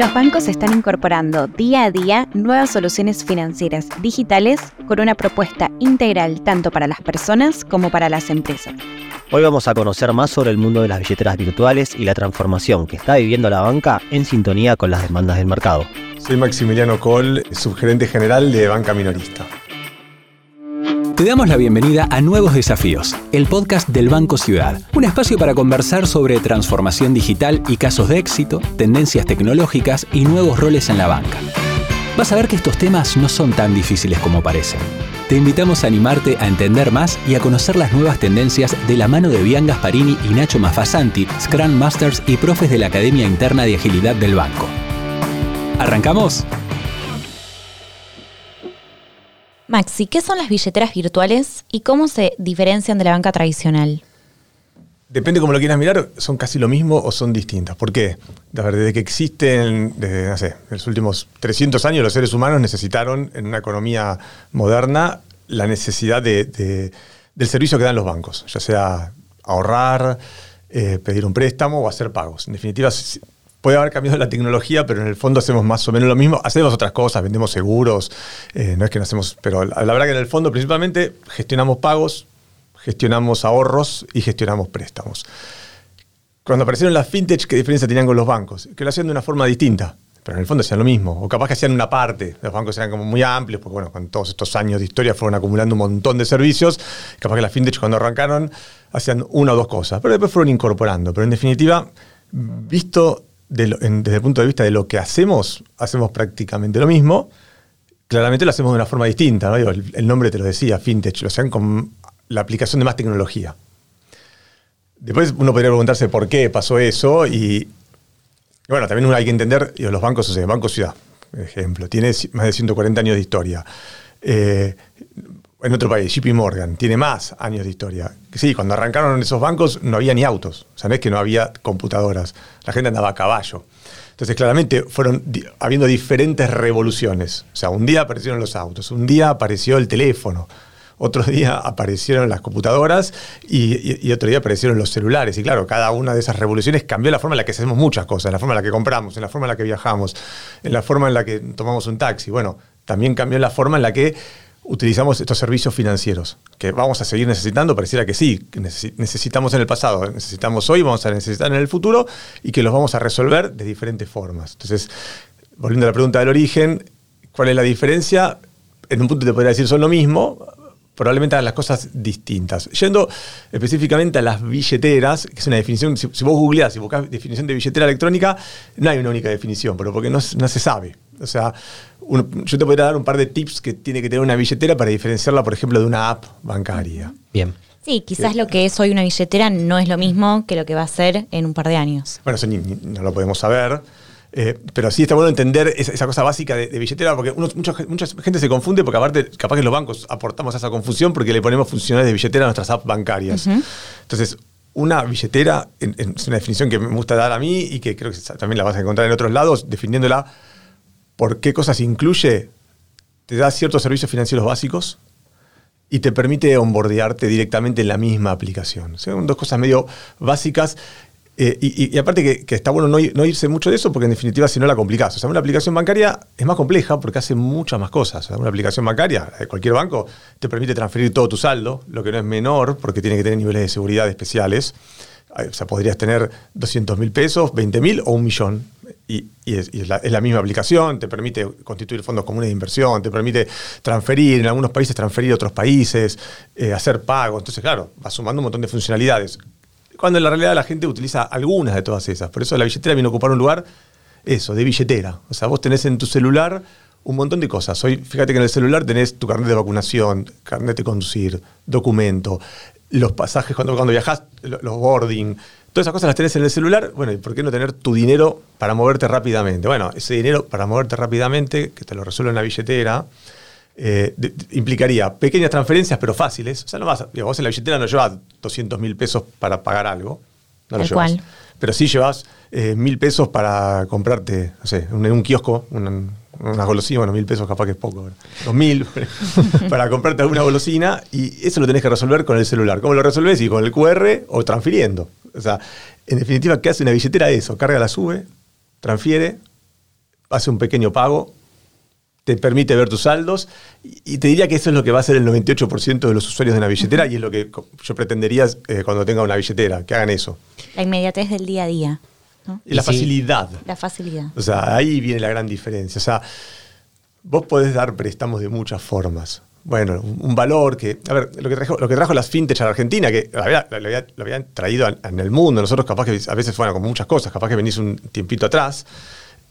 Los bancos están incorporando día a día nuevas soluciones financieras digitales con una propuesta integral tanto para las personas como para las empresas. Hoy vamos a conocer más sobre el mundo de las billeteras virtuales y la transformación que está viviendo la banca en sintonía con las demandas del mercado. Soy Maximiliano Coll, subgerente general de Banca Minorista. Te damos la bienvenida a Nuevos Desafíos, el podcast del Banco Ciudad, un espacio para conversar sobre transformación digital y casos de éxito, tendencias tecnológicas y nuevos roles en la banca. Vas a ver que estos temas no son tan difíciles como parecen. Te invitamos a animarte a entender más y a conocer las nuevas tendencias de la mano de Bian Gasparini y Nacho Mafasanti, Scrum Masters y profes de la Academia Interna de Agilidad del Banco. ¿Arrancamos? Maxi, ¿qué son las billeteras virtuales y cómo se diferencian de la banca tradicional? Depende cómo lo quieras mirar, son casi lo mismo o son distintas. ¿Por qué? Desde que existen, desde, no sé, los últimos 300 años los seres humanos necesitaron en una economía moderna la necesidad de, del servicio que dan los bancos, ya sea ahorrar, eh, pedir un préstamo o hacer pagos. En definitiva, puede haber cambiado la tecnología, pero en el fondo hacemos más o menos lo mismo. Hacemos otras cosas, vendemos seguros, eh, no es que no hacemos, pero la, verdad que en el fondo principalmente gestionamos pagos, gestionamos ahorros y gestionamos préstamos. Cuando aparecieron las fintech, ¿qué diferencia tenían con los bancos? Que lo hacían de una forma distinta, pero en el fondo hacían lo mismo. O capaz que hacían una parte. Los bancos eran como muy amplios, porque bueno, con todos estos años de historia fueron acumulando un montón de servicios. Capaz que las fintech cuando arrancaron hacían una o dos cosas, pero después fueron incorporando. Pero en definitiva, visto desde el punto de vista de lo que hacemos, hacemos prácticamente lo mismo. Claramente lo hacemos de una forma distinta. El, nombre te lo decía, fintech, lo hacen con la aplicación de más tecnología. Después uno podría preguntarse por qué pasó eso y, bueno, también hay que entender, los bancos, o sea, Banco Ciudad, por ejemplo, tiene más de 140 años de historia. Eh, en otro país, JP Morgan, tiene más años de historia. Sí, cuando arrancaron esos bancos no había ni autos, o sea, no es que no había computadoras, la gente andaba a caballo. Entonces, claramente fueron habiendo diferentes revoluciones. O sea, un día aparecieron los autos, un día apareció el teléfono, otro día aparecieron las computadoras y, otro día aparecieron los celulares. Y claro, cada una de esas revoluciones cambió la forma en la que hacemos muchas cosas, en la forma en la que compramos, en la forma en la que viajamos, en la forma en la que tomamos un taxi. Bueno, también cambió la forma en la que utilizamos estos servicios financieros, que vamos a seguir necesitando, pareciera que sí, que necesitamos en el pasado, necesitamos hoy, vamos a necesitar en el futuro y que los vamos a resolver de diferentes formas. Entonces, volviendo a la pregunta del origen, ¿cuál es la diferencia? En un punto te podría decir son lo mismo, probablemente hagan las cosas distintas. Yendo específicamente a las billeteras, que es una definición, si, vos googleás y si buscás definición de billetera electrónica, no hay una única definición, pero porque no se sabe. O sea, yo te podría dar un par de tips que tiene que tener una billetera para diferenciarla, por ejemplo, de una app bancaria. Bien. Sí, quizás lo que es hoy una billetera no es lo mismo que lo que va a ser en un par de años. Bueno, eso no lo podemos saber. Eh, pero sí está bueno entender esa, cosa básica de, billetera, porque mucha, gente se confunde, porque aparte, capaz que los bancos aportamos a esa confusión porque le ponemos funciones de billetera a nuestras apps bancarias. Entonces, una billetera es una definición que me gusta dar a mí y que creo que también la vas a encontrar en otros lados, definiéndola por qué cosas incluye. Te da ciertos servicios financieros básicos y te permite onboardearte directamente en la misma aplicación. Son dos cosas medio básicas eh, y, aparte que, está bueno no, irse mucho de eso porque en definitiva si no la complicás. O sea, una aplicación bancaria es más compleja porque hace muchas más cosas. una aplicación bancaria de cualquier banco te permite transferir todo tu saldo, lo que no es menor porque tiene que tener niveles de seguridad especiales. O sea, podrías tener 200 mil pesos, 20 mil o un millón. Y, es, la, misma aplicación, te permite constituir fondos comunes de inversión, te permite transferir, en algunos países transferir a otros países, eh, hacer pagos. Entonces, claro, va sumando un montón de funcionalidades cuando en la realidad la gente utiliza algunas de todas esas. Por eso la billetera viene a ocupar un lugar, eso, de billetera. O sea, vos tenés en tu celular un montón de cosas. Hoy, fíjate que en el celular tenés tu carnet de vacunación, carnet de conducir, documento, los pasajes cuando, cuando viajás, los boarding. Todas esas cosas las tenés en el celular. Bueno, ¿y por qué no tener tu dinero para moverte rápidamente? Bueno, ese dinero para moverte rápidamente, que te lo resuelve en la billetera, eh, implicaría pequeñas transferencias, pero fáciles. O sea, no vas, vos en la billetera no llevas 200 mil pesos para pagar algo. No lo llevas. Pero sí llevas eh, mil pesos para comprarte, no sé, en un, kiosco, una, una, golosina, bueno, mil pesos capaz que es poco, dos mil, para comprarte alguna golosina y eso lo tenés que resolver con el celular. ¿Cómo lo resolves? Y con el QR o transfiriendo. O sea, en definitiva, ¿qué hace una billetera? Eso, carga, la sube, transfiere, hace un pequeño pago, te permite ver tus saldos y te diría que eso es lo que va a hacer el 98% de los usuarios de una billetera y es lo que yo pretendería eh, cuando tenga una billetera, que hagan eso. La inmediatez del día a día. Y la facilidad. La facilidad. O sea, ahí viene la gran diferencia. O sea, vos podés dar préstamos de muchas formas. Bueno, un valor que. A ver, lo que trajo, lo que trajo las fintech a la Argentina, que lo, habían traído en el mundo, nosotros capaz que a veces, bueno, como muchas cosas, capaz que venís un tiempito atrás,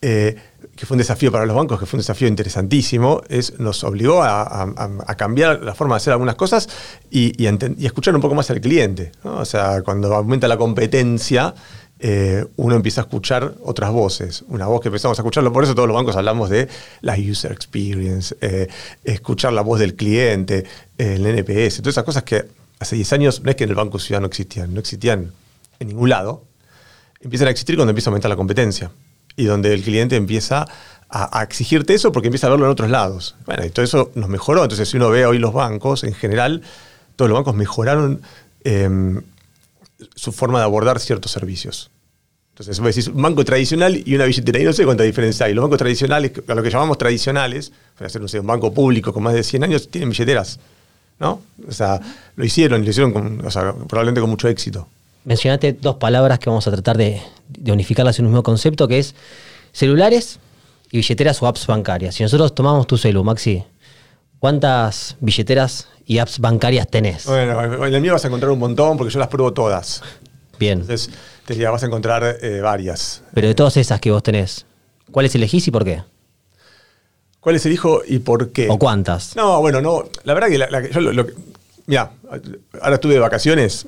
eh, que fue un desafío para los bancos, que fue un desafío interesantísimo, es, nos obligó a, cambiar la forma de hacer algunas cosas y, y, escuchar un poco más al cliente. O sea, cuando aumenta la competencia, eh, uno empieza a escuchar otras voces, una voz que empezamos a escucharlo, por eso todos los bancos hablamos de la user experience, eh, escuchar la voz del cliente, el NPS, todas esas cosas que hace 10 años no es que en el Banco Ciudad no existían, no existían en ningún lado, empiezan a existir cuando empieza a aumentar la competencia y donde el cliente empieza a, exigirte eso porque empieza a verlo en otros lados. Bueno, y todo eso nos mejoró, entonces si uno ve hoy los bancos, en general, todos los bancos mejoraron em, su forma de abordar ciertos servicios. Entonces, vos decís un banco tradicional y una billetera, y no sé cuánta diferencia hay. Los bancos tradicionales, a lo que llamamos tradicionales, para ser un banco público con más de 100 años, tienen billeteras. ¿No? O sea, lo hicieron, lo hicieron probablemente con mucho éxito. Mencionaste dos palabras que vamos a tratar de, unificarlas en un mismo concepto, que es celulares y billeteras o apps bancarias. Si nosotros tomamos tu celu, Maxi, ¿cuántas billeteras y apps bancarias tenés? Bueno, en el mío vas a encontrar un montón porque yo las pruebo todas. Bien. Entonces, te diría, vas a encontrar eh, varias. Pero de todas esas que vos tenés, ¿cuáles elegís y por qué? ¿Cuáles elijo y por qué? ¿O cuántas? No, bueno, no. La verdad que, la, yo lo, mira, ahora estuve de vacaciones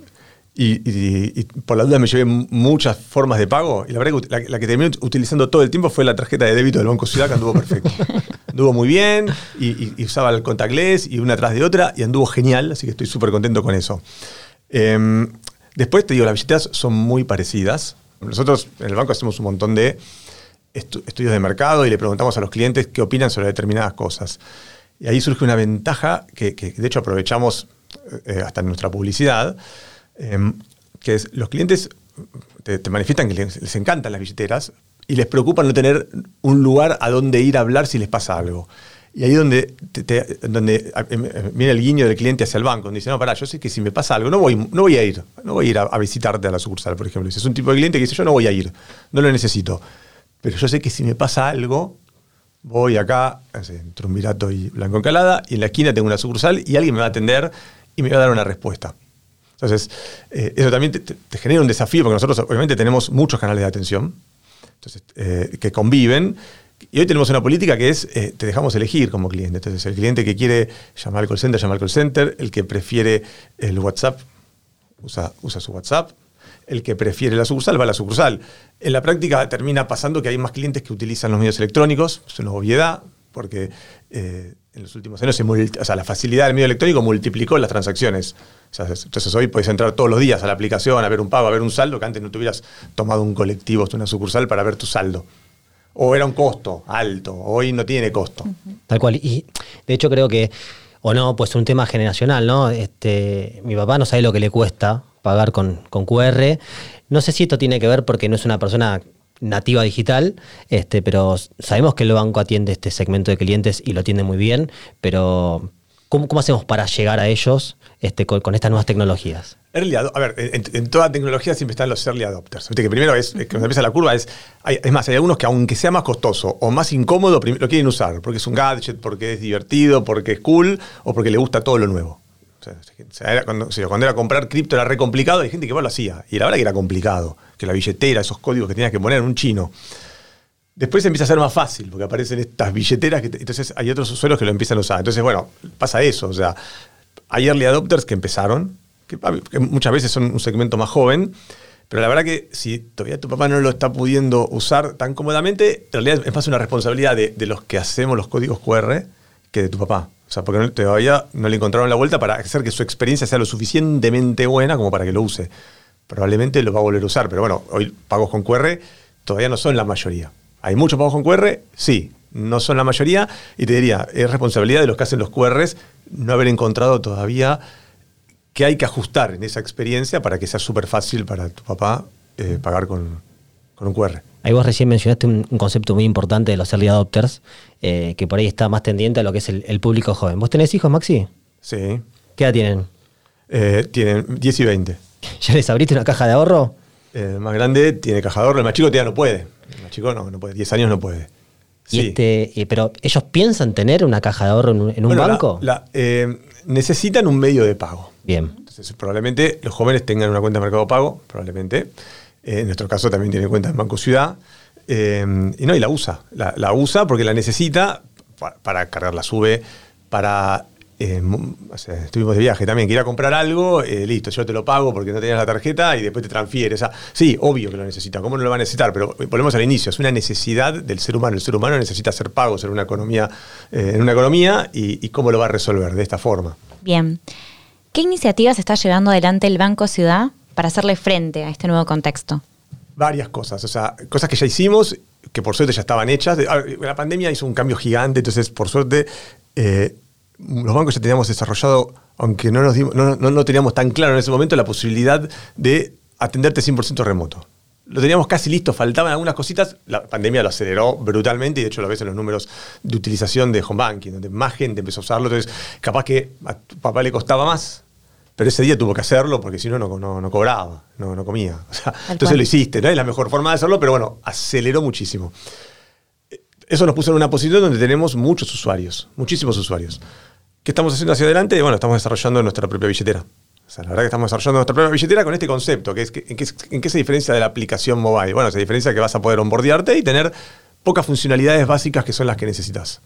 y, por la duda me llevé muchas formas de pago y la verdad que la, que terminé utilizando todo el tiempo fue la tarjeta de débito del Banco Ciudad que anduvo perfecto. anduvo muy bien y, usaba el contactless y una tras de otra y anduvo genial, así que estoy súper contento con eso. Em, después te digo, las billeteras son muy parecidas. Nosotros en el banco hacemos un montón de estudios de mercado y le preguntamos a los clientes qué opinan sobre determinadas cosas. Y ahí surge una ventaja que, de hecho aprovechamos eh, hasta en nuestra publicidad, Em, que es, los clientes te, manifiestan que les, encantan las billeteras y les preocupa no tener un lugar a donde ir a hablar si les pasa algo. Y ahí donde, donde em, em, viene el guiño del cliente hacia el banco, dice, no, pará, yo sé que si me pasa algo, no voy, no voy a ir, no voy a ir a, visitarte a la sucursal, por ejemplo. Es un tipo de cliente que dice, yo no voy a ir, no lo necesito. Pero yo sé que si me pasa algo, voy acá, entre un Virato y Blanco Encalada, y en la esquina tengo una sucursal y alguien me va a atender y me va a dar una respuesta. Entonces, eh, eso también te, genera un desafío, porque nosotros obviamente tenemos muchos canales de atención entonces, eh, que conviven. Y hoy tenemos una política que es, eh, te dejamos elegir como cliente. Entonces, el cliente que quiere llamar al call center, llama al call center. El que prefiere el WhatsApp, usa, usa su WhatsApp. El que prefiere la sucursal, va a la sucursal. En la práctica termina pasando que hay más clientes que utilizan los medios electrónicos. Es una obviedad, porque en los últimos años la facilidad del medio electrónico multiplicó las transacciones. entonces hoy puedes entrar todos los días a la aplicación a ver un pago, a ver un saldo, que antes no tuvieras tomado un colectivo una sucursal para ver tu saldo. O era un costo alto, hoy no tiene costo. Tal cual. Y de hecho creo que, o no, pues es un tema generacional, ¿no? Este, mi papá no sabe lo que le cuesta pagar con, con QR. No sé si esto tiene que ver porque no es una persona nativa digital, este, pero sabemos que el banco atiende este segmento de clientes y lo atiende muy bien, pero ¿cómo, cómo hacemos para llegar a ellos este, con, estas nuevas tecnologías? Early a ver, en, toda tecnología siempre están los early adopters. que primero es, que cuando empieza la curva es, es más, hay algunos que aunque sea más costoso o más incómodo, lo quieren usar, porque es un gadget, porque es divertido, porque es cool o porque le gusta todo lo nuevo. Cuando, era comprar cripto era re complicado, hay gente que igual lo hacía. Y la verdad que era complicado que la billetera, esos códigos que tenías que poner en un chino. Después empieza a ser más fácil, porque aparecen estas billeteras, que entonces hay otros usuarios que lo empiezan a usar. Entonces, bueno, pasa eso. O sea, hay early adopters que empezaron, que, muchas veces son un segmento más joven, pero la verdad que si todavía tu papá no lo está pudiendo usar tan cómodamente, en realidad es más una responsabilidad de, de los que hacemos los códigos QR que de tu papá. O sea, porque todavía no le encontraron la vuelta para hacer que su experiencia sea lo suficientemente buena como para que lo use probablemente lo va a volver a usar. Pero bueno, hoy pagos con QR todavía no son la mayoría. ¿Hay muchos pagos con QR? Sí, no son la mayoría. Y te diría, es responsabilidad de los que hacen los QRs no haber encontrado todavía qué hay que ajustar en esa experiencia para que sea súper fácil para tu papá eh, pagar con, con un QR. Ahí vos recién mencionaste un, un concepto muy importante de los early adopters, eh, que por ahí está más tendiente a lo que es el, el público joven. ¿Vos tenés hijos, Maxi? Sí. ¿Qué edad tienen? Eh, tienen 10 y 20. ¿Ya les abriste una caja de ahorro? El más grande tiene cajador, el más chico todavía no puede. El más chico no, no puede. 10 años no puede. Y Sí. este, eh, pero ellos piensan tener una caja de ahorro en un, en un Bueno, la- banco. la- eh, necesitan un medio de pago. Bien. Entonces, probablemente los jóvenes tengan una cuenta de Mercado Pago, probablemente. Eh, en nuestro caso también tiene cuenta en Banco Ciudad. Eh, y no, y la usa. La, usa porque la necesita pa- para cargar la sube, para... eh, o sea, estuvimos de viaje también, que ir a comprar algo, listo, yo te lo pago porque no tenías la tarjeta y después te transfieres. O sí, obvio que lo necesita. ¿Cómo no lo va a necesitar? Pero volvemos al inicio, es una necesidad del ser humano. El ser humano necesita hacer pagos en una economía, en una economía y cómo lo va a resolver de esta forma. Bien. ¿Qué iniciativas está llevando adelante el Banco Ciudad para hacerle frente a este nuevo contexto? varias cosas, o sea, cosas que ya hicimos, que por suerte ya estaban hechas. La pandemia hizo un cambio gigante, entonces por suerte eh, los bancos ya teníamos desarrollado, aunque no, nos dimos- no, no, no teníamos tan claro en ese momento la posibilidad de atenderte 100% remoto. Lo teníamos casi listo, faltaban algunas cositas, la pandemia lo aceleró brutalmente y de hecho lo ves en los números de utilización de home banking, donde más gente empezó a usarlo, entonces capaz que a tu papá le costaba más, pero ese día tuvo que hacerlo porque si no, no, no, no cobraba, no, no comía. O sea, entonces cual. lo hiciste, no es la mejor forma de hacerlo, pero bueno, aceleró muchísimo. Eso nos puso en una posición donde tenemos muchos usuarios, muchísimos usuarios. ¿Qué estamos haciendo hacia adelante? Bueno, estamos desarrollando nuestra propia billetera. O sea, la verdad que estamos desarrollando nuestra propia billetera con este concepto, que es que, ¿en, qué, en qué se diferencia de la aplicación mobile? Bueno, se diferencia que vas a poder onboardearte y tener pocas funcionalidades básicas que son las que necesitas.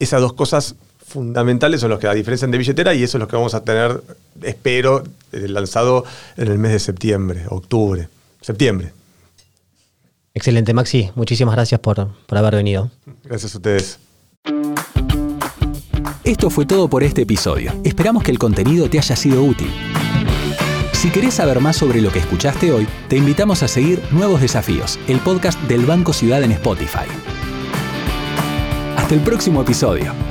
Esas dos cosas fundamentales son las que la diferencian de billetera y eso es lo que vamos a tener, espero, eh, lanzado en el mes de septiembre, octubre, septiembre. Excelente, Maxi. Muchísimas gracias por, por haber venido. Gracias a ustedes. Esto fue todo por este episodio. Esperamos que el contenido te haya sido útil. Si querés saber más sobre lo que escuchaste hoy, te invitamos a seguir Nuevos Desafíos, el podcast del Banco Ciudad en Spotify. Hasta el próximo episodio.